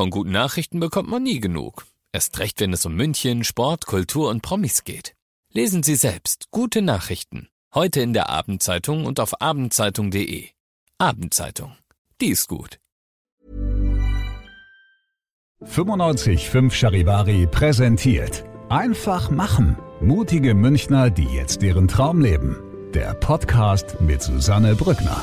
Von guten Nachrichten bekommt man nie genug. Erst recht, wenn es um München, Sport, Kultur und Promis geht. Lesen Sie selbst gute Nachrichten. Heute in der Abendzeitung und auf abendzeitung.de. Abendzeitung. Die ist gut. 95.5 Charivari präsentiert. Einfach machen. Mutige Münchner, die jetzt ihren Traum leben. Der Podcast mit Susanne Brückner.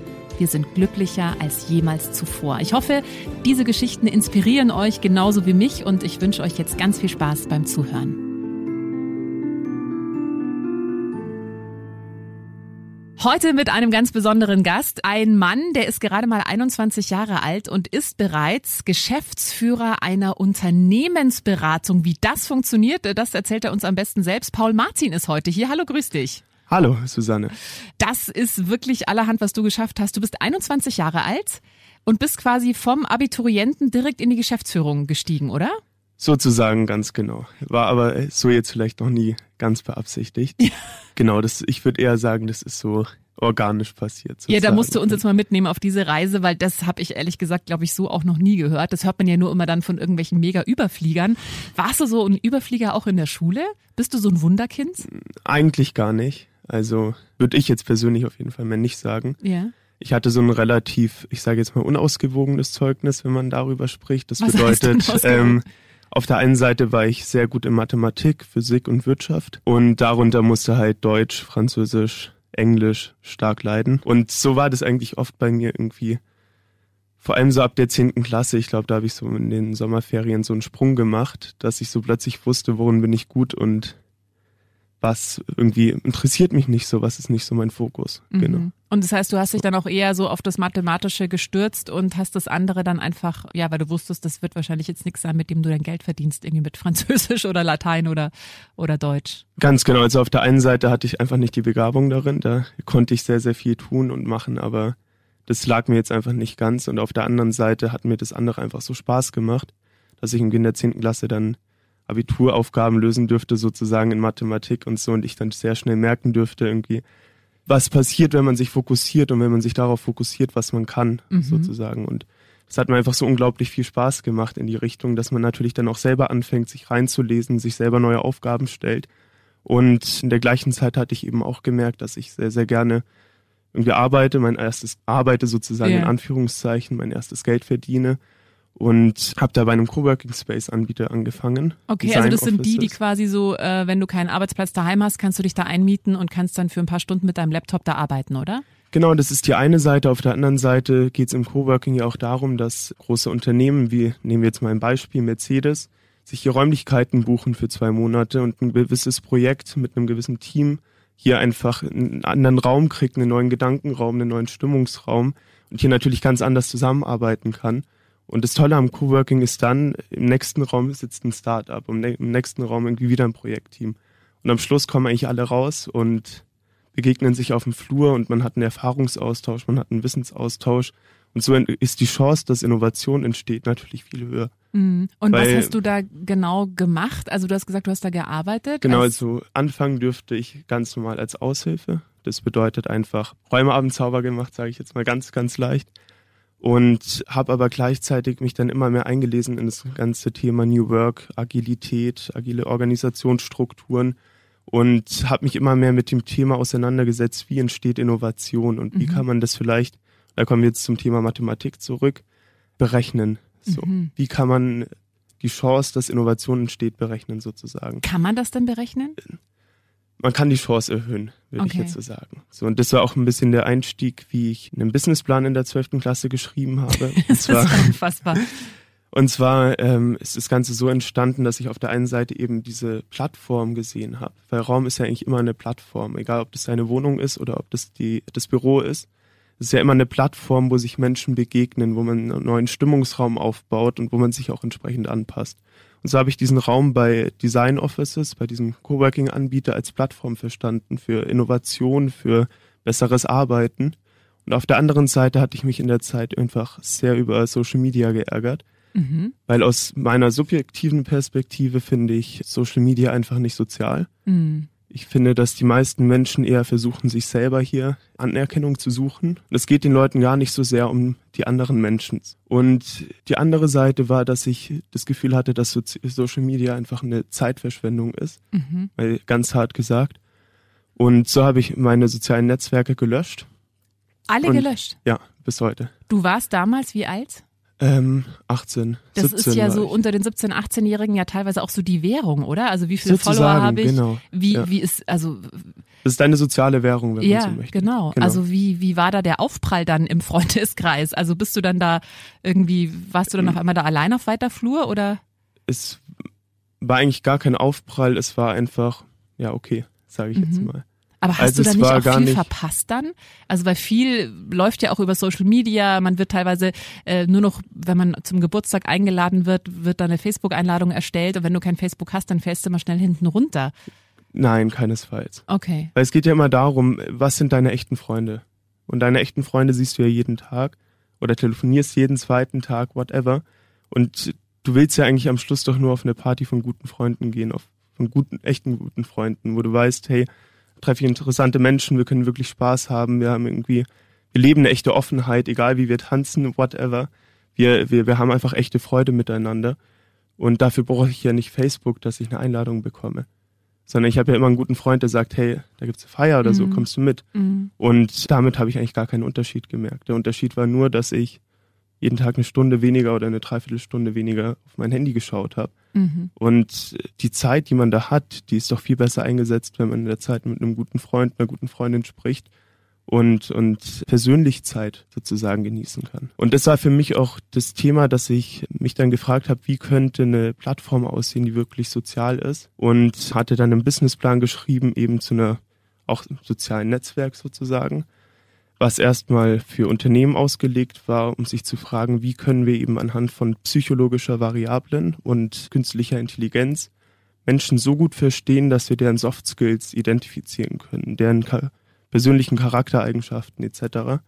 wir sind glücklicher als jemals zuvor. Ich hoffe, diese Geschichten inspirieren euch genauso wie mich und ich wünsche euch jetzt ganz viel Spaß beim Zuhören. Heute mit einem ganz besonderen Gast. Ein Mann, der ist gerade mal 21 Jahre alt und ist bereits Geschäftsführer einer Unternehmensberatung. Wie das funktioniert, das erzählt er uns am besten selbst. Paul Martin ist heute hier. Hallo, grüß dich. Hallo, Susanne. Das ist wirklich allerhand, was du geschafft hast. Du bist 21 Jahre alt und bist quasi vom Abiturienten direkt in die Geschäftsführung gestiegen, oder? Sozusagen ganz genau. War aber so jetzt vielleicht noch nie ganz beabsichtigt. Ja. Genau, das, ich würde eher sagen, das ist so organisch passiert. Sozusagen. Ja, da musst du uns jetzt mal mitnehmen auf diese Reise, weil das habe ich ehrlich gesagt, glaube ich, so auch noch nie gehört. Das hört man ja nur immer dann von irgendwelchen Mega-Überfliegern. Warst du so ein Überflieger auch in der Schule? Bist du so ein Wunderkind? Eigentlich gar nicht. Also würde ich jetzt persönlich auf jeden Fall mehr nicht sagen. Ja. Ich hatte so ein relativ, ich sage jetzt mal, unausgewogenes Zeugnis, wenn man darüber spricht. Das Was bedeutet, ähm, auf der einen Seite war ich sehr gut in Mathematik, Physik und Wirtschaft und darunter musste halt Deutsch, Französisch, Englisch stark leiden. Und so war das eigentlich oft bei mir irgendwie. Vor allem so ab der zehnten Klasse, ich glaube, da habe ich so in den Sommerferien so einen Sprung gemacht, dass ich so plötzlich wusste, worin bin ich gut und was irgendwie interessiert mich nicht so, was ist nicht so mein Fokus. Mhm. Genau. Und das heißt, du hast dich dann auch eher so auf das Mathematische gestürzt und hast das andere dann einfach, ja, weil du wusstest, das wird wahrscheinlich jetzt nichts sein, mit dem du dein Geld verdienst, irgendwie mit Französisch oder Latein oder, oder Deutsch. Ganz genau. Also auf der einen Seite hatte ich einfach nicht die Begabung darin, da konnte ich sehr, sehr viel tun und machen, aber das lag mir jetzt einfach nicht ganz. Und auf der anderen Seite hat mir das andere einfach so Spaß gemacht, dass ich in der zehnten Klasse dann Abituraufgaben lösen dürfte, sozusagen in Mathematik und so, und ich dann sehr schnell merken dürfte, irgendwie, was passiert, wenn man sich fokussiert und wenn man sich darauf fokussiert, was man kann, mhm. sozusagen. Und es hat mir einfach so unglaublich viel Spaß gemacht in die Richtung, dass man natürlich dann auch selber anfängt, sich reinzulesen, sich selber neue Aufgaben stellt. Und in der gleichen Zeit hatte ich eben auch gemerkt, dass ich sehr, sehr gerne irgendwie arbeite, mein erstes arbeite sozusagen ja. in Anführungszeichen, mein erstes Geld verdiene und habe da bei einem Coworking Space Anbieter angefangen. Okay, Design also das sind die, die quasi so, äh, wenn du keinen Arbeitsplatz daheim hast, kannst du dich da einmieten und kannst dann für ein paar Stunden mit deinem Laptop da arbeiten, oder? Genau, das ist die eine Seite. Auf der anderen Seite geht es im Coworking ja auch darum, dass große Unternehmen, wie nehmen wir jetzt mal ein Beispiel, Mercedes, sich hier Räumlichkeiten buchen für zwei Monate und ein gewisses Projekt mit einem gewissen Team hier einfach einen anderen Raum kriegt, einen neuen Gedankenraum, einen neuen Stimmungsraum und hier natürlich ganz anders zusammenarbeiten kann. Und das Tolle am Coworking ist dann, im nächsten Raum sitzt ein Startup, im, im nächsten Raum irgendwie wieder ein Projektteam. Und am Schluss kommen eigentlich alle raus und begegnen sich auf dem Flur und man hat einen Erfahrungsaustausch, man hat einen Wissensaustausch. Und so ist die Chance, dass Innovation entsteht, natürlich viel höher. Mhm. Und Weil, was hast du da genau gemacht? Also du hast gesagt, du hast da gearbeitet. Genau, also anfangen dürfte ich ganz normal als Aushilfe. Das bedeutet einfach Räumeabendzauber gemacht, sage ich jetzt mal ganz, ganz leicht und habe aber gleichzeitig mich dann immer mehr eingelesen in das ganze Thema New Work, Agilität, agile Organisationsstrukturen und habe mich immer mehr mit dem Thema auseinandergesetzt, wie entsteht Innovation und wie mhm. kann man das vielleicht, da kommen wir jetzt zum Thema Mathematik zurück, berechnen. So, mhm. wie kann man die Chance, dass Innovation entsteht, berechnen sozusagen? Kann man das denn berechnen? Man kann die Chance erhöhen, würde okay. ich jetzt so sagen. So, und das war auch ein bisschen der Einstieg, wie ich einen Businessplan in der 12. Klasse geschrieben habe. das zwar, ist unfassbar. Und zwar ähm, ist das Ganze so entstanden, dass ich auf der einen Seite eben diese Plattform gesehen habe. Weil Raum ist ja eigentlich immer eine Plattform, egal ob das deine Wohnung ist oder ob das die, das Büro ist. Es ist ja immer eine Plattform, wo sich Menschen begegnen, wo man einen neuen Stimmungsraum aufbaut und wo man sich auch entsprechend anpasst. Und so habe ich diesen Raum bei Design Offices, bei diesem Coworking-Anbieter als Plattform verstanden für Innovation, für besseres Arbeiten. Und auf der anderen Seite hatte ich mich in der Zeit einfach sehr über Social Media geärgert, mhm. weil aus meiner subjektiven Perspektive finde ich Social Media einfach nicht sozial. Mhm. Ich finde, dass die meisten Menschen eher versuchen, sich selber hier Anerkennung zu suchen. Es geht den Leuten gar nicht so sehr um die anderen Menschen. Und die andere Seite war, dass ich das Gefühl hatte, dass Social Media einfach eine Zeitverschwendung ist, mhm. weil ganz hart gesagt. Und so habe ich meine sozialen Netzwerke gelöscht. Alle Und, gelöscht? Ja, bis heute. Du warst damals wie alt? Ähm, 18. Das ist ja so ich. unter den 17-, 18-Jährigen ja teilweise auch so die Währung, oder? Also wie viele Sozusagen, Follower habe ich? Genau. Wie, ja. wie ist, also. Das ist deine soziale Währung, wenn ja, man so möchte. Genau. genau. Also wie, wie war da der Aufprall dann im Freundeskreis? Also bist du dann da irgendwie, warst du dann auf einmal da allein auf weiter Flur oder? Es war eigentlich gar kein Aufprall, es war einfach, ja, okay, sage ich mhm. jetzt mal. Aber hast also du da nicht auch viel nicht verpasst dann? Also weil viel läuft ja auch über Social Media, man wird teilweise äh, nur noch, wenn man zum Geburtstag eingeladen wird, wird da eine Facebook-Einladung erstellt und wenn du kein Facebook hast, dann fällst du mal schnell hinten runter. Nein, keinesfalls. Okay. Weil es geht ja immer darum, was sind deine echten Freunde? Und deine echten Freunde siehst du ja jeden Tag oder telefonierst jeden zweiten Tag, whatever. Und du willst ja eigentlich am Schluss doch nur auf eine Party von guten Freunden gehen, auf von guten, echten guten Freunden, wo du weißt, hey, treffe ich interessante Menschen, wir können wirklich Spaß haben, wir haben irgendwie, wir leben eine echte Offenheit, egal wie wir tanzen, whatever. Wir, wir, wir haben einfach echte Freude miteinander. Und dafür brauche ich ja nicht Facebook, dass ich eine Einladung bekomme. Sondern ich habe ja immer einen guten Freund, der sagt, hey, da gibt's eine Feier oder mhm. so, kommst du mit? Mhm. Und damit habe ich eigentlich gar keinen Unterschied gemerkt. Der Unterschied war nur, dass ich jeden Tag eine Stunde weniger oder eine Dreiviertelstunde weniger auf mein Handy geschaut habe. Mhm. Und die Zeit, die man da hat, die ist doch viel besser eingesetzt, wenn man in der Zeit mit einem guten Freund, einer guten Freundin spricht und, und persönlich Zeit sozusagen genießen kann. Und das war für mich auch das Thema, dass ich mich dann gefragt habe, wie könnte eine Plattform aussehen, die wirklich sozial ist und hatte dann einen Businessplan geschrieben, eben zu einer auch sozialen Netzwerk sozusagen was erstmal für Unternehmen ausgelegt war, um sich zu fragen, wie können wir eben anhand von psychologischer Variablen und künstlicher Intelligenz Menschen so gut verstehen, dass wir deren Soft Skills identifizieren können, deren persönlichen Charaktereigenschaften etc.,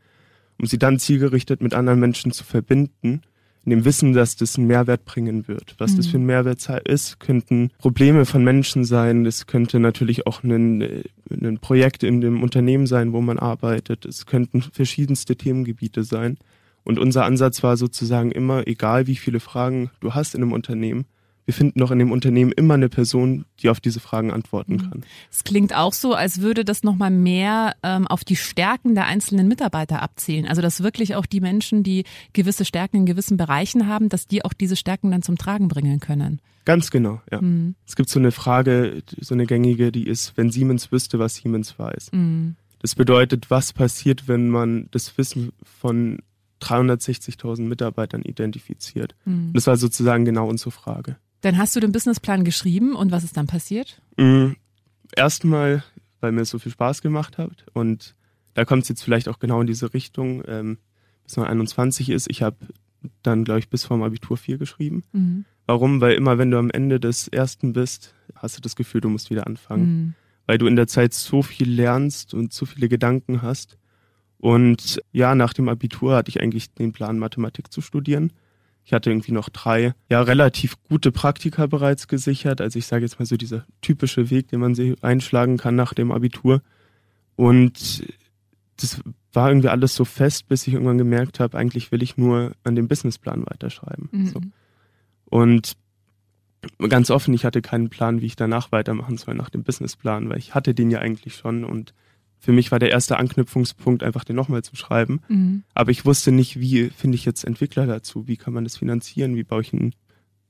um sie dann zielgerichtet mit anderen Menschen zu verbinden in dem Wissen, dass das einen Mehrwert bringen wird. Was mhm. das für ein Mehrwert ist, könnten Probleme von Menschen sein, es könnte natürlich auch ein, ein Projekt in dem Unternehmen sein, wo man arbeitet, es könnten verschiedenste Themengebiete sein. Und unser Ansatz war sozusagen immer, egal wie viele Fragen du hast in einem Unternehmen, wir finden doch in dem Unternehmen immer eine Person, die auf diese Fragen antworten mhm. kann. Es klingt auch so, als würde das nochmal mehr ähm, auf die Stärken der einzelnen Mitarbeiter abzielen. Also dass wirklich auch die Menschen, die gewisse Stärken in gewissen Bereichen haben, dass die auch diese Stärken dann zum Tragen bringen können. Ganz genau, ja. Mhm. Es gibt so eine Frage, so eine gängige, die ist, wenn Siemens wüsste, was Siemens weiß. Mhm. Das bedeutet, was passiert, wenn man das Wissen von 360.000 Mitarbeitern identifiziert? Mhm. Das war sozusagen genau unsere Frage. Dann hast du den Businessplan geschrieben und was ist dann passiert? Mhm. Erstmal, weil mir es so viel Spaß gemacht hat und da kommt es jetzt vielleicht auch genau in diese Richtung, ähm, bis man 21 ist. Ich habe dann, glaube ich, bis vorm Abitur 4 geschrieben. Mhm. Warum? Weil immer, wenn du am Ende des ersten bist, hast du das Gefühl, du musst wieder anfangen. Mhm. Weil du in der Zeit so viel lernst und so viele Gedanken hast. Und ja, nach dem Abitur hatte ich eigentlich den Plan, Mathematik zu studieren. Ich hatte irgendwie noch drei, ja, relativ gute Praktika bereits gesichert. Also ich sage jetzt mal so dieser typische Weg, den man sich einschlagen kann nach dem Abitur. Und das war irgendwie alles so fest, bis ich irgendwann gemerkt habe, eigentlich will ich nur an dem Businessplan weiterschreiben. Mhm. So. Und ganz offen, ich hatte keinen Plan, wie ich danach weitermachen soll nach dem Businessplan, weil ich hatte den ja eigentlich schon und für mich war der erste Anknüpfungspunkt einfach den nochmal zu schreiben. Mhm. Aber ich wusste nicht, wie finde ich jetzt Entwickler dazu? Wie kann man das finanzieren? Wie baue ich ein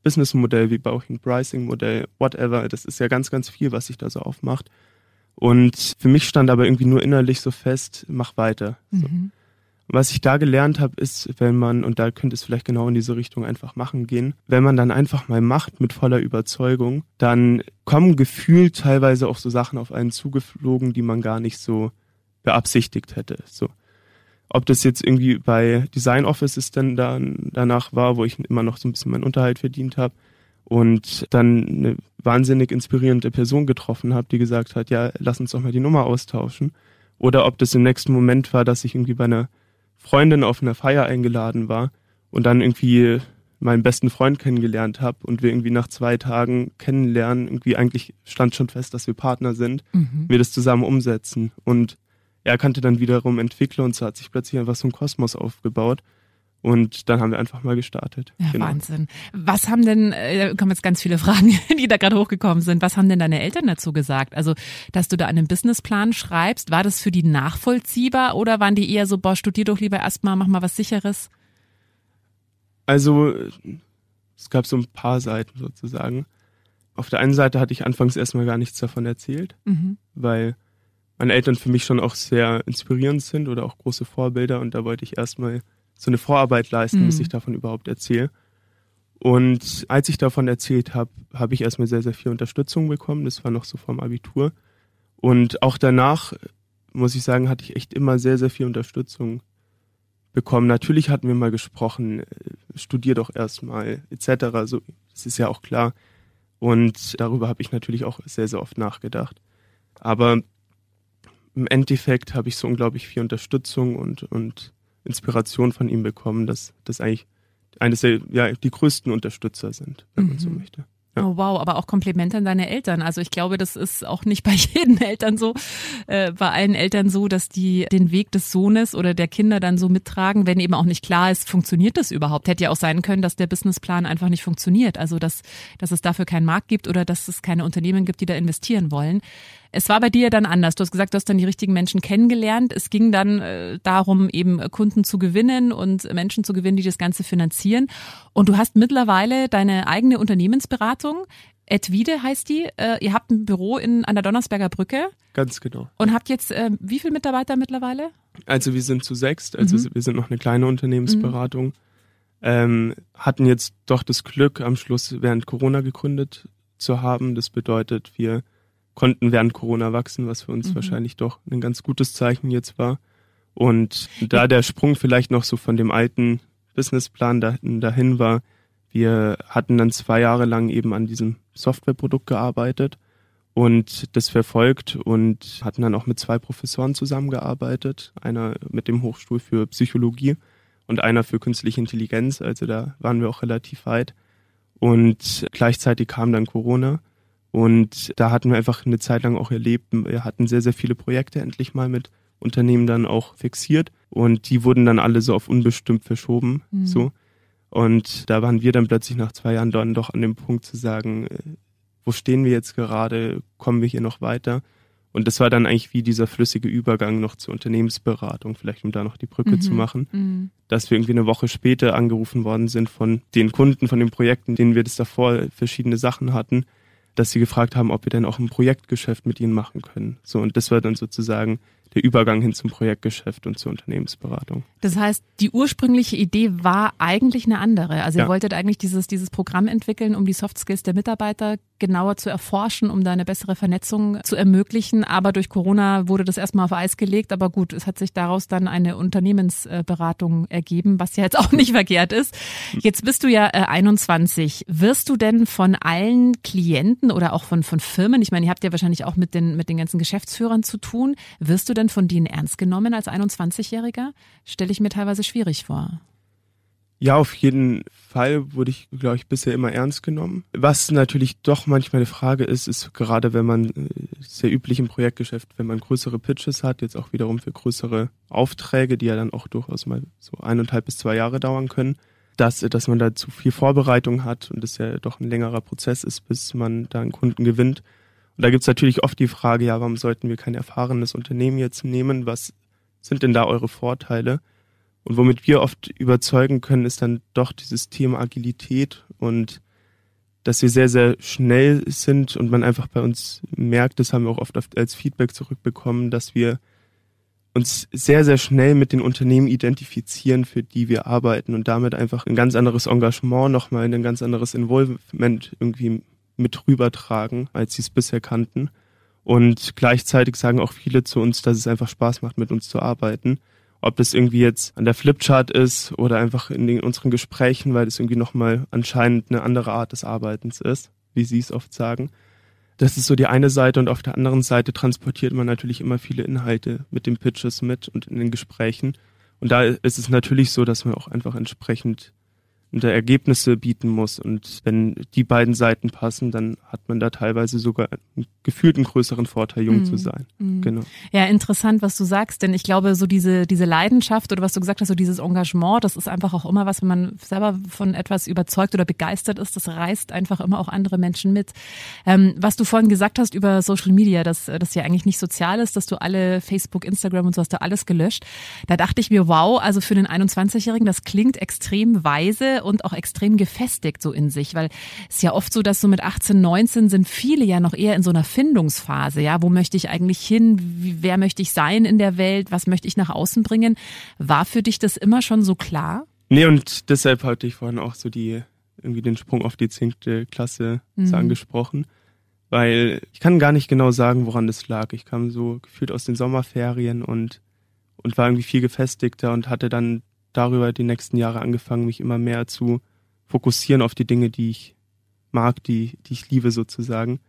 Businessmodell? Wie baue ich ein Pricing-Modell? Whatever. Das ist ja ganz, ganz viel, was sich da so aufmacht. Und für mich stand aber irgendwie nur innerlich so fest, mach weiter. So. Mhm. Was ich da gelernt habe, ist, wenn man, und da könnte es vielleicht genau in diese Richtung einfach machen gehen, wenn man dann einfach mal macht mit voller Überzeugung, dann kommen gefühlt teilweise auch so Sachen auf einen zugeflogen, die man gar nicht so beabsichtigt hätte. So. Ob das jetzt irgendwie bei Design Offices dann, dann danach war, wo ich immer noch so ein bisschen meinen Unterhalt verdient habe, und dann eine wahnsinnig inspirierende Person getroffen habe, die gesagt hat, ja, lass uns doch mal die Nummer austauschen. Oder ob das im nächsten Moment war, dass ich irgendwie bei einer Freundin auf einer Feier eingeladen war und dann irgendwie meinen besten Freund kennengelernt habe und wir irgendwie nach zwei Tagen kennenlernen, irgendwie eigentlich stand schon fest, dass wir Partner sind, mhm. wir das zusammen umsetzen. Und er kannte dann wiederum Entwickler und so hat sich plötzlich einfach so ein Kosmos aufgebaut. Und dann haben wir einfach mal gestartet. Ja, genau. Wahnsinn. Was haben denn, äh, da kommen jetzt ganz viele Fragen, die da gerade hochgekommen sind. Was haben denn deine Eltern dazu gesagt? Also, dass du da einen Businessplan schreibst, war das für die nachvollziehbar oder waren die eher so, boah, studier doch lieber erstmal, mach mal was sicheres? Also, es gab so ein paar Seiten sozusagen. Auf der einen Seite hatte ich anfangs erstmal gar nichts davon erzählt, mhm. weil meine Eltern für mich schon auch sehr inspirierend sind oder auch große Vorbilder und da wollte ich erstmal so eine Vorarbeit leisten, mhm. bis ich davon überhaupt erzähle. Und als ich davon erzählt habe, habe ich erstmal sehr, sehr viel Unterstützung bekommen. Das war noch so vom Abitur. Und auch danach, muss ich sagen, hatte ich echt immer sehr, sehr viel Unterstützung bekommen. Natürlich hatten wir mal gesprochen, äh, studier doch erstmal, etc. So, das ist ja auch klar. Und darüber habe ich natürlich auch sehr, sehr oft nachgedacht. Aber im Endeffekt habe ich so unglaublich viel Unterstützung und, und Inspiration von ihm bekommen, dass das eigentlich eines der, ja, die größten Unterstützer sind, wenn mhm. man so mhm. möchte. Ja. Oh wow, aber auch Komplimente an deine Eltern. Also ich glaube, das ist auch nicht bei jeden Eltern so, äh, bei allen Eltern so, dass die den Weg des Sohnes oder der Kinder dann so mittragen, wenn eben auch nicht klar ist, funktioniert das überhaupt. Hätte ja auch sein können, dass der Businessplan einfach nicht funktioniert. Also dass, dass es dafür keinen Markt gibt oder dass es keine Unternehmen gibt, die da investieren wollen. Es war bei dir dann anders. Du hast gesagt, du hast dann die richtigen Menschen kennengelernt. Es ging dann äh, darum, eben Kunden zu gewinnen und Menschen zu gewinnen, die das Ganze finanzieren. Und du hast mittlerweile deine eigene Unternehmensberatung. Edwide heißt die. Äh, ihr habt ein Büro in, an der Donnersberger Brücke. Ganz genau. Und habt jetzt äh, wie viele Mitarbeiter mittlerweile? Also wir sind zu sechst. Also mhm. wir sind noch eine kleine Unternehmensberatung. Mhm. Ähm, hatten jetzt doch das Glück, am Schluss während Corona gegründet zu haben. Das bedeutet, wir konnten während Corona wachsen, was für uns mhm. wahrscheinlich doch ein ganz gutes Zeichen jetzt war. Und da der Sprung vielleicht noch so von dem alten Businessplan dahin, dahin war, wir hatten dann zwei Jahre lang eben an diesem Softwareprodukt gearbeitet und das verfolgt und hatten dann auch mit zwei Professoren zusammengearbeitet. Einer mit dem Hochstuhl für Psychologie und einer für künstliche Intelligenz. Also da waren wir auch relativ weit. Und gleichzeitig kam dann Corona und da hatten wir einfach eine Zeit lang auch erlebt, wir hatten sehr, sehr viele Projekte endlich mal mit Unternehmen dann auch fixiert und die wurden dann alle so auf unbestimmt verschoben, mhm. so. Und da waren wir dann plötzlich nach zwei Jahren dann doch an dem Punkt zu sagen, äh, wo stehen wir jetzt gerade, kommen wir hier noch weiter? Und das war dann eigentlich wie dieser flüssige Übergang noch zur Unternehmensberatung, vielleicht um da noch die Brücke mhm. zu machen, mhm. dass wir irgendwie eine Woche später angerufen worden sind von den Kunden, von den Projekten, denen wir das davor verschiedene Sachen hatten, dass sie gefragt haben, ob wir denn auch ein Projektgeschäft mit ihnen machen können. So, und das war dann sozusagen der Übergang hin zum Projektgeschäft und zur Unternehmensberatung. Das heißt, die ursprüngliche Idee war eigentlich eine andere. Also ihr ja. wolltet eigentlich dieses, dieses Programm entwickeln, um die Soft Skills der Mitarbeiter genauer zu erforschen, um da eine bessere Vernetzung zu ermöglichen. Aber durch Corona wurde das erstmal auf Eis gelegt. Aber gut, es hat sich daraus dann eine Unternehmensberatung ergeben, was ja jetzt auch nicht verkehrt ist. Jetzt bist du ja 21. Äh, Wirst du denn von allen Klienten oder auch von, von Firmen, ich meine, ihr habt ja wahrscheinlich auch mit den, mit den ganzen Geschäftsführern zu tun, wirst du denn von denen ernst genommen als 21-Jähriger? Stelle ich mir teilweise schwierig vor. Ja, auf jeden Fall wurde ich, glaube ich, bisher immer ernst genommen. Was natürlich doch manchmal eine Frage ist, ist gerade wenn man äh, sehr üblich im Projektgeschäft, wenn man größere Pitches hat, jetzt auch wiederum für größere Aufträge, die ja dann auch durchaus mal so eineinhalb bis zwei Jahre dauern können, dass, dass man da zu viel Vorbereitung hat und es ja doch ein längerer Prozess ist, bis man da einen Kunden gewinnt. Und da gibt's natürlich oft die Frage, ja, warum sollten wir kein erfahrenes Unternehmen jetzt nehmen? Was sind denn da eure Vorteile? Und womit wir oft überzeugen können, ist dann doch dieses Thema Agilität und dass wir sehr, sehr schnell sind und man einfach bei uns merkt, das haben wir auch oft als Feedback zurückbekommen, dass wir uns sehr, sehr schnell mit den Unternehmen identifizieren, für die wir arbeiten und damit einfach ein ganz anderes Engagement nochmal, ein ganz anderes Involvement irgendwie mit rübertragen, als sie es bisher kannten. Und gleichzeitig sagen auch viele zu uns, dass es einfach Spaß macht, mit uns zu arbeiten ob das irgendwie jetzt an der Flipchart ist oder einfach in den, unseren Gesprächen, weil das irgendwie nochmal anscheinend eine andere Art des Arbeitens ist, wie Sie es oft sagen. Das ist so die eine Seite und auf der anderen Seite transportiert man natürlich immer viele Inhalte mit den Pitches mit und in den Gesprächen. Und da ist es natürlich so, dass man auch einfach entsprechend Ergebnisse bieten muss. Und wenn die beiden Seiten passen, dann hat man da teilweise sogar gefühlt einen größeren Vorteil, jung mm. zu sein. Mm. Genau. Ja, interessant, was du sagst, denn ich glaube, so diese, diese Leidenschaft oder was du gesagt hast, so dieses Engagement, das ist einfach auch immer was, wenn man selber von etwas überzeugt oder begeistert ist, das reißt einfach immer auch andere Menschen mit. Ähm, was du vorhin gesagt hast über Social Media, dass das ja eigentlich nicht sozial ist, dass du alle Facebook, Instagram und so hast du alles gelöscht. Da dachte ich mir, wow, also für den 21-Jährigen, das klingt extrem weise und auch extrem gefestigt so in sich, weil es ist ja oft so, dass so mit 18, 19 sind viele ja noch eher in so einer Findungsphase, ja, wo möchte ich eigentlich hin, wer möchte ich sein in der Welt, was möchte ich nach außen bringen? War für dich das immer schon so klar? Nee, und deshalb hatte ich vorhin auch so die, irgendwie den Sprung auf die zehnte Klasse mhm. angesprochen, weil ich kann gar nicht genau sagen, woran das lag. Ich kam so gefühlt aus den Sommerferien und und war irgendwie viel gefestigter und hatte dann darüber die nächsten Jahre angefangen, mich immer mehr zu fokussieren auf die Dinge, die ich mag, die, die ich liebe sozusagen.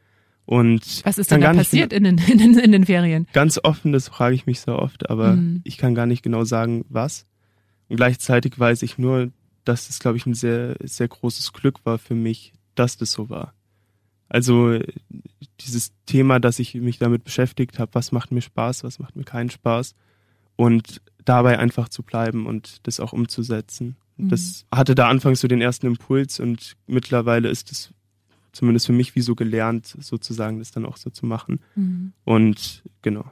Und was ist denn da passiert in den, in, den, in den Ferien? Ganz offen, das frage ich mich so oft, aber mhm. ich kann gar nicht genau sagen, was. Und gleichzeitig weiß ich nur, dass es, glaube ich, ein sehr, sehr großes Glück war für mich, dass das so war. Also dieses Thema, dass ich mich damit beschäftigt habe, was macht mir Spaß, was macht mir keinen Spaß. Und dabei einfach zu bleiben und das auch umzusetzen. Mhm. Das hatte da anfangs so den ersten Impuls und mittlerweile ist es zumindest für mich wie so gelernt, sozusagen das dann auch so zu machen. Mhm. Und genau.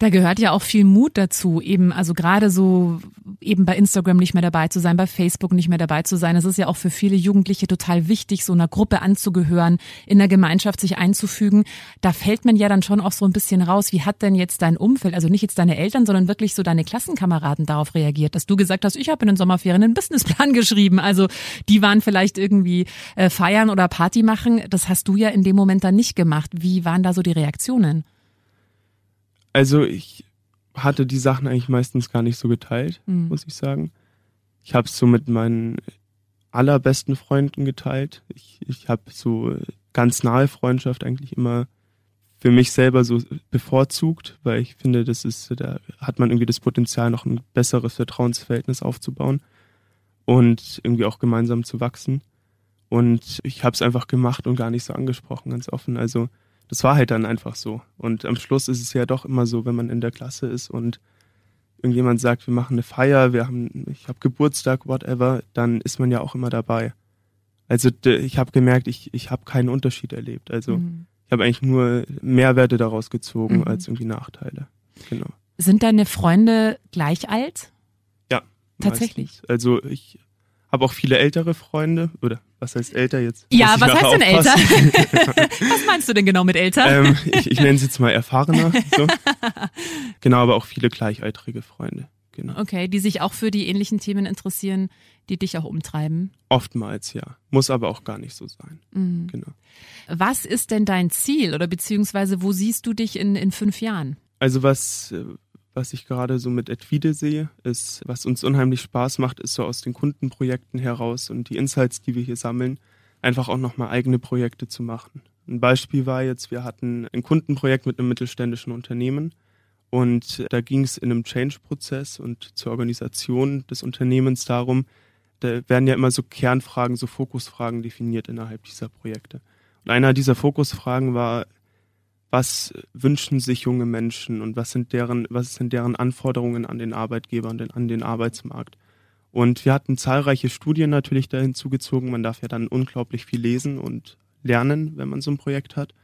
Da gehört ja auch viel Mut dazu, eben, also gerade so eben bei Instagram nicht mehr dabei zu sein, bei Facebook nicht mehr dabei zu sein. Es ist ja auch für viele Jugendliche total wichtig, so einer Gruppe anzugehören, in der Gemeinschaft sich einzufügen. Da fällt man ja dann schon auch so ein bisschen raus. Wie hat denn jetzt dein Umfeld, also nicht jetzt deine Eltern, sondern wirklich so deine Klassenkameraden darauf reagiert, dass du gesagt hast, ich habe in den Sommerferien einen Businessplan geschrieben. Also die waren vielleicht irgendwie äh, feiern oder Party machen. Das hast du ja in dem Moment dann nicht gemacht. Wie waren da so die Reaktionen? Also ich hatte die Sachen eigentlich meistens gar nicht so geteilt, mhm. muss ich sagen. Ich habe es so mit meinen allerbesten Freunden geteilt. Ich, ich habe so ganz nahe Freundschaft eigentlich immer für mich selber so bevorzugt, weil ich finde, das ist, da hat man irgendwie das Potenzial, noch ein besseres Vertrauensverhältnis aufzubauen und irgendwie auch gemeinsam zu wachsen. Und ich habe es einfach gemacht und gar nicht so angesprochen, ganz offen. Also das war halt dann einfach so. Und am Schluss ist es ja doch immer so, wenn man in der Klasse ist und irgendjemand sagt, wir machen eine Feier, wir haben, ich habe Geburtstag, whatever, dann ist man ja auch immer dabei. Also ich habe gemerkt, ich, ich habe keinen Unterschied erlebt. Also mhm. ich habe eigentlich nur Mehrwerte daraus gezogen mhm. als irgendwie Nachteile. Genau. Sind deine Freunde gleich alt? Ja. Tatsächlich. Meistens. Also ich habe auch viele ältere Freunde oder was heißt älter jetzt? Ja, was heißt denn älter? was meinst du denn genau mit älter? Ähm, ich, ich nenne es jetzt mal erfahrener. So. genau, aber auch viele gleichaltrige Freunde. Genau. Okay, die sich auch für die ähnlichen Themen interessieren, die dich auch umtreiben. Oftmals ja, muss aber auch gar nicht so sein. Mhm. Genau. Was ist denn dein Ziel oder beziehungsweise wo siehst du dich in, in fünf Jahren? Also was was ich gerade so mit Edvide sehe, ist, was uns unheimlich Spaß macht, ist so aus den Kundenprojekten heraus und die Insights, die wir hier sammeln, einfach auch nochmal eigene Projekte zu machen. Ein Beispiel war jetzt, wir hatten ein Kundenprojekt mit einem mittelständischen Unternehmen und da ging es in einem Change-Prozess und zur Organisation des Unternehmens darum, da werden ja immer so Kernfragen, so Fokusfragen definiert innerhalb dieser Projekte. Und einer dieser Fokusfragen war, was wünschen sich junge Menschen und was sind deren, was sind deren Anforderungen an den Arbeitgeber und an den Arbeitsmarkt. Und wir hatten zahlreiche Studien natürlich da hinzugezogen. Man darf ja dann unglaublich viel lesen und lernen, wenn man so ein Projekt hat.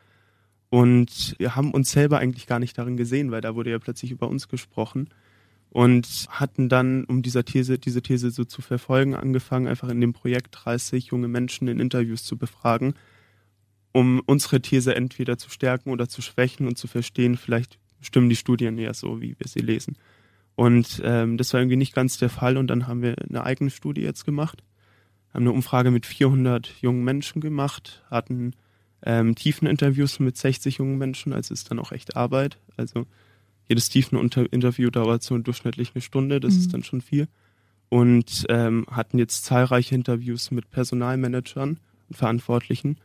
Und wir haben uns selber eigentlich gar nicht darin gesehen, weil da wurde ja plötzlich über uns gesprochen und hatten dann, um dieser These, diese These so zu verfolgen, angefangen, einfach in dem Projekt 30 junge Menschen in Interviews zu befragen, um unsere These entweder zu stärken oder zu schwächen und zu verstehen, vielleicht stimmen die Studien eher so, wie wir sie lesen. Und ähm, das war irgendwie nicht ganz der Fall und dann haben wir eine eigene Studie jetzt gemacht, haben eine Umfrage mit 400 jungen Menschen gemacht, hatten ähm, tiefen Interviews mit 60 jungen Menschen, also ist dann auch echt Arbeit. Also jedes Tiefeninterview dauert so durchschnittlich eine Stunde, das mhm. ist dann schon viel. Und ähm, hatten jetzt zahlreiche Interviews mit Personalmanagern und Verantwortlichen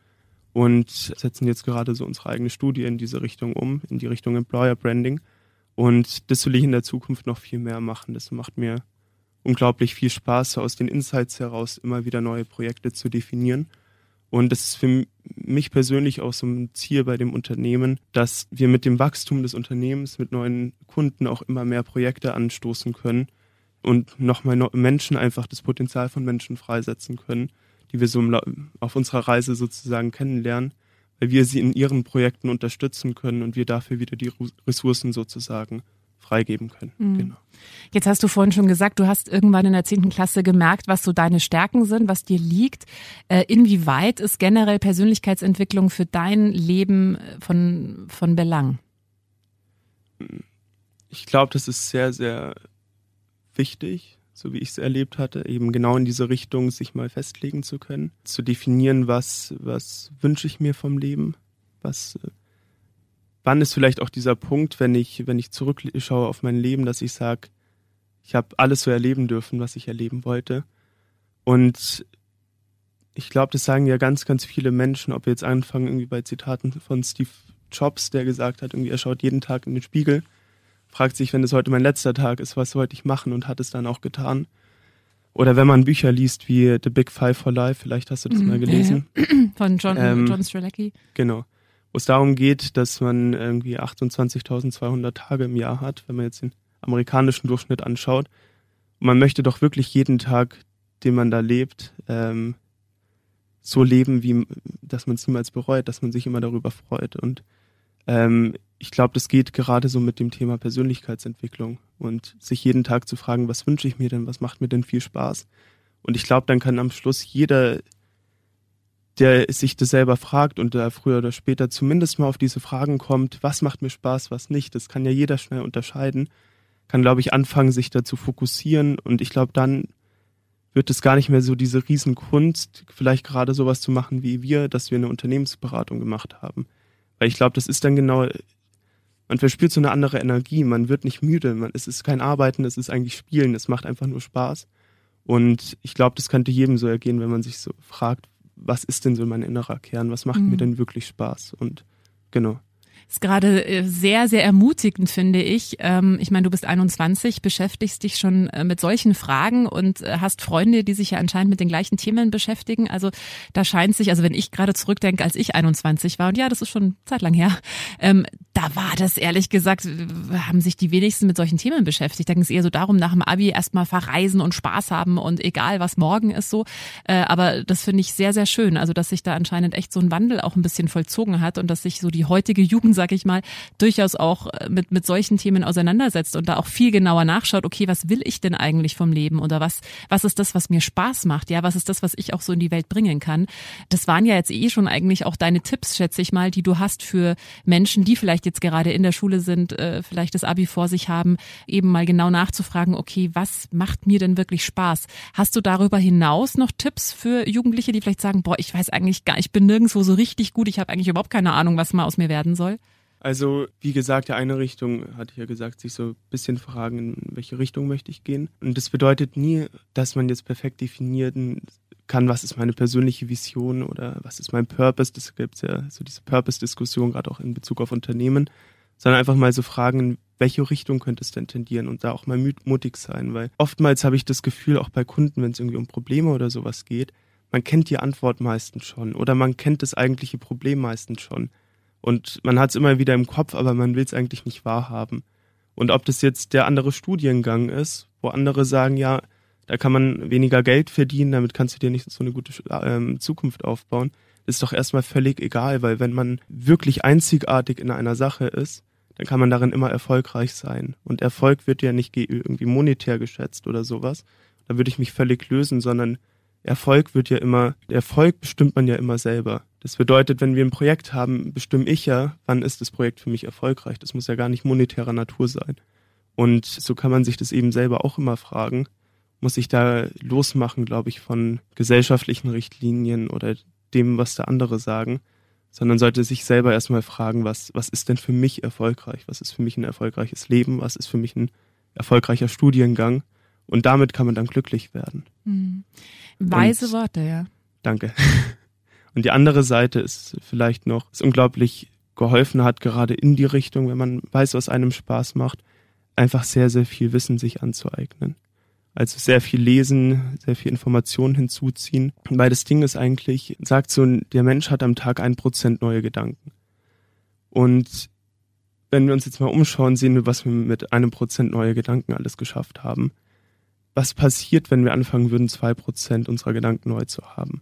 und setzen jetzt gerade so unsere eigene Studie in diese Richtung um, in die Richtung Employer Branding. Und das will ich in der Zukunft noch viel mehr machen. Das macht mir unglaublich viel Spaß, aus den Insights heraus immer wieder neue Projekte zu definieren. Und das ist für mich persönlich auch so ein Ziel bei dem Unternehmen, dass wir mit dem Wachstum des Unternehmens, mit neuen Kunden auch immer mehr Projekte anstoßen können und nochmal Menschen einfach das Potenzial von Menschen freisetzen können, die wir so auf unserer Reise sozusagen kennenlernen, weil wir sie in ihren Projekten unterstützen können und wir dafür wieder die Ressourcen sozusagen freigeben können. Mhm. Genau. Jetzt hast du vorhin schon gesagt, du hast irgendwann in der zehnten Klasse gemerkt, was so deine Stärken sind, was dir liegt. Äh, inwieweit ist generell Persönlichkeitsentwicklung für dein Leben von, von Belang? Ich glaube, das ist sehr, sehr wichtig, so wie ich es erlebt hatte, eben genau in diese Richtung sich mal festlegen zu können, zu definieren, was, was wünsche ich mir vom Leben, was, wann ist vielleicht auch dieser Punkt, wenn ich, wenn ich zurückschaue auf mein Leben, dass ich sage, ich habe alles so erleben dürfen, was ich erleben wollte. Und ich glaube, das sagen ja ganz, ganz viele Menschen, ob wir jetzt anfangen, irgendwie bei Zitaten von Steve Jobs, der gesagt hat, irgendwie er schaut jeden Tag in den Spiegel fragt sich, wenn es heute mein letzter Tag ist, was sollte ich machen und hat es dann auch getan. Oder wenn man Bücher liest wie The Big Five for Life, vielleicht hast du das mhm, mal gelesen. Von John, ähm, John Strelacki. Genau. Wo es darum geht, dass man irgendwie 28.200 Tage im Jahr hat, wenn man jetzt den amerikanischen Durchschnitt anschaut. Und man möchte doch wirklich jeden Tag, den man da lebt, ähm, so leben, wie, dass man es niemals bereut, dass man sich immer darüber freut. Und ähm, ich glaube, das geht gerade so mit dem Thema Persönlichkeitsentwicklung und sich jeden Tag zu fragen, was wünsche ich mir denn, was macht mir denn viel Spaß? Und ich glaube, dann kann am Schluss jeder, der sich das selber fragt und da früher oder später zumindest mal auf diese Fragen kommt, was macht mir Spaß, was nicht, das kann ja jeder schnell unterscheiden, kann, glaube ich, anfangen, sich da zu fokussieren und ich glaube, dann wird es gar nicht mehr so diese Riesenkunst, vielleicht gerade sowas zu machen wie wir, dass wir eine Unternehmensberatung gemacht haben. Weil ich glaube, das ist dann genau man verspürt so eine andere Energie, man wird nicht müde, man, es ist kein Arbeiten, es ist eigentlich Spielen, es macht einfach nur Spaß. Und ich glaube, das könnte jedem so ergehen, wenn man sich so fragt, was ist denn so mein innerer Kern, was macht mhm. mir denn wirklich Spaß? Und genau ist gerade äh, sehr, sehr ermutigend, finde ich. Ähm, ich meine, du bist 21, beschäftigst dich schon äh, mit solchen Fragen und äh, hast Freunde, die sich ja anscheinend mit den gleichen Themen beschäftigen. Also da scheint sich, also wenn ich gerade zurückdenke, als ich 21 war, und ja, das ist schon Zeit lang her, ähm, da war das ehrlich gesagt, haben sich die wenigsten mit solchen Themen beschäftigt. Da ging es eher so darum, nach dem Abi erstmal verreisen und Spaß haben und egal, was morgen ist so. aber das finde ich sehr, sehr schön. Also, dass sich da anscheinend echt so ein Wandel auch ein bisschen vollzogen hat und dass sich so die heutige Jugend sag ich mal, durchaus auch äh, mit, mit solchen Themen auseinandersetzt und da auch viel genauer nachschaut, okay, was will ich denn eigentlich vom Leben oder was, was ist das, was mir Spaß macht? Ja, was ist das, was ich auch so in die Welt bringen kann? Das waren ja jetzt eh schon eigentlich auch deine Tipps, schätze ich mal, die du hast für Menschen, die vielleicht jetzt gerade in der Schule sind, äh, vielleicht das Abi vor sich haben, eben mal genau nachzufragen, okay, was macht mir denn wirklich Spaß? Hast du darüber hinaus noch Tipps für Jugendliche, die vielleicht sagen, boah, ich weiß eigentlich gar, ich bin nirgendwo so richtig gut, ich habe eigentlich überhaupt keine Ahnung, was mal aus mir werden soll? Also, wie gesagt, der eine Richtung, hatte ich ja gesagt, sich so ein bisschen fragen, in welche Richtung möchte ich gehen. Und das bedeutet nie, dass man jetzt perfekt definieren kann, was ist meine persönliche Vision oder was ist mein Purpose. Das gibt es ja so diese Purpose-Diskussion, gerade auch in Bezug auf Unternehmen. Sondern einfach mal so fragen, in welche Richtung könnte es denn tendieren und da auch mal mutig sein. Weil oftmals habe ich das Gefühl, auch bei Kunden, wenn es irgendwie um Probleme oder sowas geht, man kennt die Antwort meistens schon oder man kennt das eigentliche Problem meistens schon. Und man hat es immer wieder im Kopf, aber man will es eigentlich nicht wahrhaben. Und ob das jetzt der andere Studiengang ist, wo andere sagen, ja, da kann man weniger Geld verdienen, damit kannst du dir nicht so eine gute ähm, Zukunft aufbauen, ist doch erstmal völlig egal, weil wenn man wirklich einzigartig in einer Sache ist, dann kann man darin immer erfolgreich sein. Und Erfolg wird ja nicht irgendwie monetär geschätzt oder sowas. Da würde ich mich völlig lösen, sondern Erfolg wird ja immer, Erfolg bestimmt man ja immer selber. Das bedeutet, wenn wir ein Projekt haben, bestimme ich ja, wann ist das Projekt für mich erfolgreich. Das muss ja gar nicht monetärer Natur sein. Und so kann man sich das eben selber auch immer fragen. Muss ich da losmachen, glaube ich, von gesellschaftlichen Richtlinien oder dem, was da andere sagen, sondern sollte sich selber erstmal fragen, was, was ist denn für mich erfolgreich? Was ist für mich ein erfolgreiches Leben? Was ist für mich ein erfolgreicher Studiengang? Und damit kann man dann glücklich werden. Mhm. Weise Und, Worte, ja. Danke. Und die andere Seite ist vielleicht noch, es unglaublich geholfen hat, gerade in die Richtung, wenn man weiß, was einem Spaß macht, einfach sehr, sehr viel Wissen sich anzueignen. Also sehr viel lesen, sehr viel Informationen hinzuziehen. Weil das Ding ist eigentlich, sagt so, der Mensch hat am Tag ein Prozent neue Gedanken. Und wenn wir uns jetzt mal umschauen, sehen wir, was wir mit einem Prozent neue Gedanken alles geschafft haben. Was passiert, wenn wir anfangen würden, zwei Prozent unserer Gedanken neu zu haben?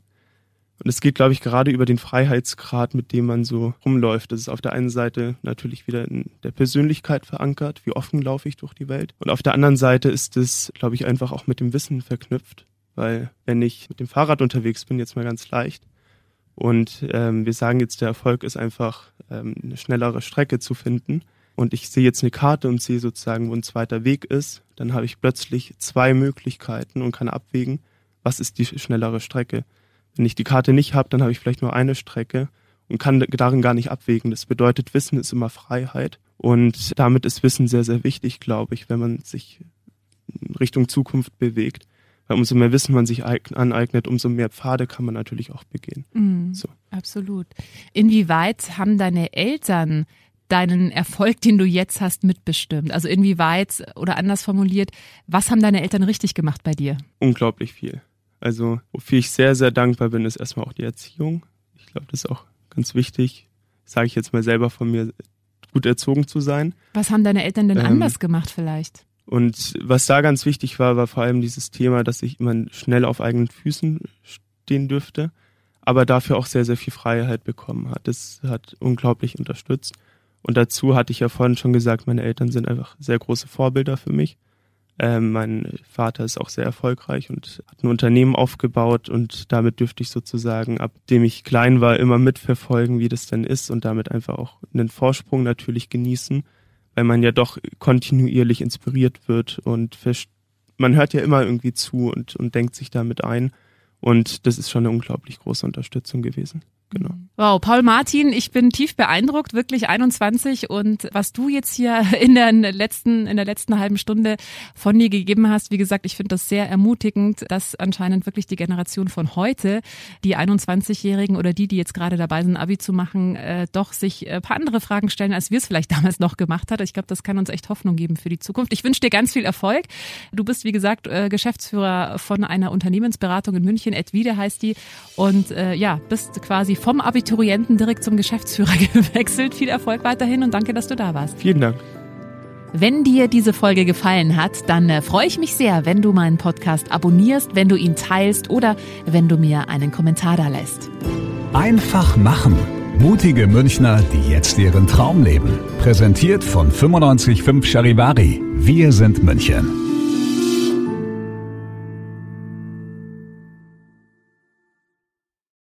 Und es geht, glaube ich, gerade über den Freiheitsgrad, mit dem man so rumläuft. Das ist auf der einen Seite natürlich wieder in der Persönlichkeit verankert, wie offen laufe ich durch die Welt. Und auf der anderen Seite ist es, glaube ich, einfach auch mit dem Wissen verknüpft. Weil wenn ich mit dem Fahrrad unterwegs bin, jetzt mal ganz leicht, und ähm, wir sagen jetzt, der Erfolg ist einfach ähm, eine schnellere Strecke zu finden, und ich sehe jetzt eine Karte und sehe sozusagen, wo ein zweiter Weg ist, dann habe ich plötzlich zwei Möglichkeiten und kann abwägen, was ist die schnellere Strecke. Wenn ich die Karte nicht habe, dann habe ich vielleicht nur eine Strecke und kann darin gar nicht abwägen. Das bedeutet, Wissen ist immer Freiheit. Und damit ist Wissen sehr, sehr wichtig, glaube ich, wenn man sich Richtung Zukunft bewegt. Weil umso mehr Wissen man sich aneignet, umso mehr Pfade kann man natürlich auch begehen. Mm, so. Absolut. Inwieweit haben deine Eltern deinen Erfolg, den du jetzt hast, mitbestimmt? Also inwieweit oder anders formuliert, was haben deine Eltern richtig gemacht bei dir? Unglaublich viel. Also, wofür ich sehr, sehr dankbar bin, ist erstmal auch die Erziehung. Ich glaube, das ist auch ganz wichtig, sage ich jetzt mal selber von mir, gut erzogen zu sein. Was haben deine Eltern denn ähm, anders gemacht vielleicht? Und was da ganz wichtig war, war vor allem dieses Thema, dass ich immer schnell auf eigenen Füßen stehen dürfte, aber dafür auch sehr, sehr viel Freiheit bekommen hat. Das hat unglaublich unterstützt. Und dazu hatte ich ja vorhin schon gesagt, meine Eltern sind einfach sehr große Vorbilder für mich. Ähm, mein Vater ist auch sehr erfolgreich und hat ein Unternehmen aufgebaut und damit dürfte ich sozusagen, ab dem ich klein war, immer mitverfolgen, wie das denn ist und damit einfach auch einen Vorsprung natürlich genießen, weil man ja doch kontinuierlich inspiriert wird und man hört ja immer irgendwie zu und, und denkt sich damit ein. Und das ist schon eine unglaublich große Unterstützung gewesen genau. Wow, Paul Martin, ich bin tief beeindruckt, wirklich 21 und was du jetzt hier in der letzten in der letzten halben Stunde von dir gegeben hast, wie gesagt, ich finde das sehr ermutigend, dass anscheinend wirklich die Generation von heute, die 21-Jährigen oder die, die jetzt gerade dabei sind, Abi zu machen, äh, doch sich äh, paar andere Fragen stellen, als wir es vielleicht damals noch gemacht hat. Ich glaube, das kann uns echt Hoffnung geben für die Zukunft. Ich wünsche dir ganz viel Erfolg. Du bist wie gesagt äh, Geschäftsführer von einer Unternehmensberatung in München, Edwide heißt die und äh, ja, bist quasi vom Abiturienten direkt zum Geschäftsführer gewechselt. Viel Erfolg weiterhin und danke, dass du da warst. Vielen Dank. Wenn dir diese Folge gefallen hat, dann äh, freue ich mich sehr, wenn du meinen Podcast abonnierst, wenn du ihn teilst oder wenn du mir einen Kommentar da lässt. Einfach machen. Mutige Münchner, die jetzt ihren Traum leben. Präsentiert von 955 Charivari. Wir sind München.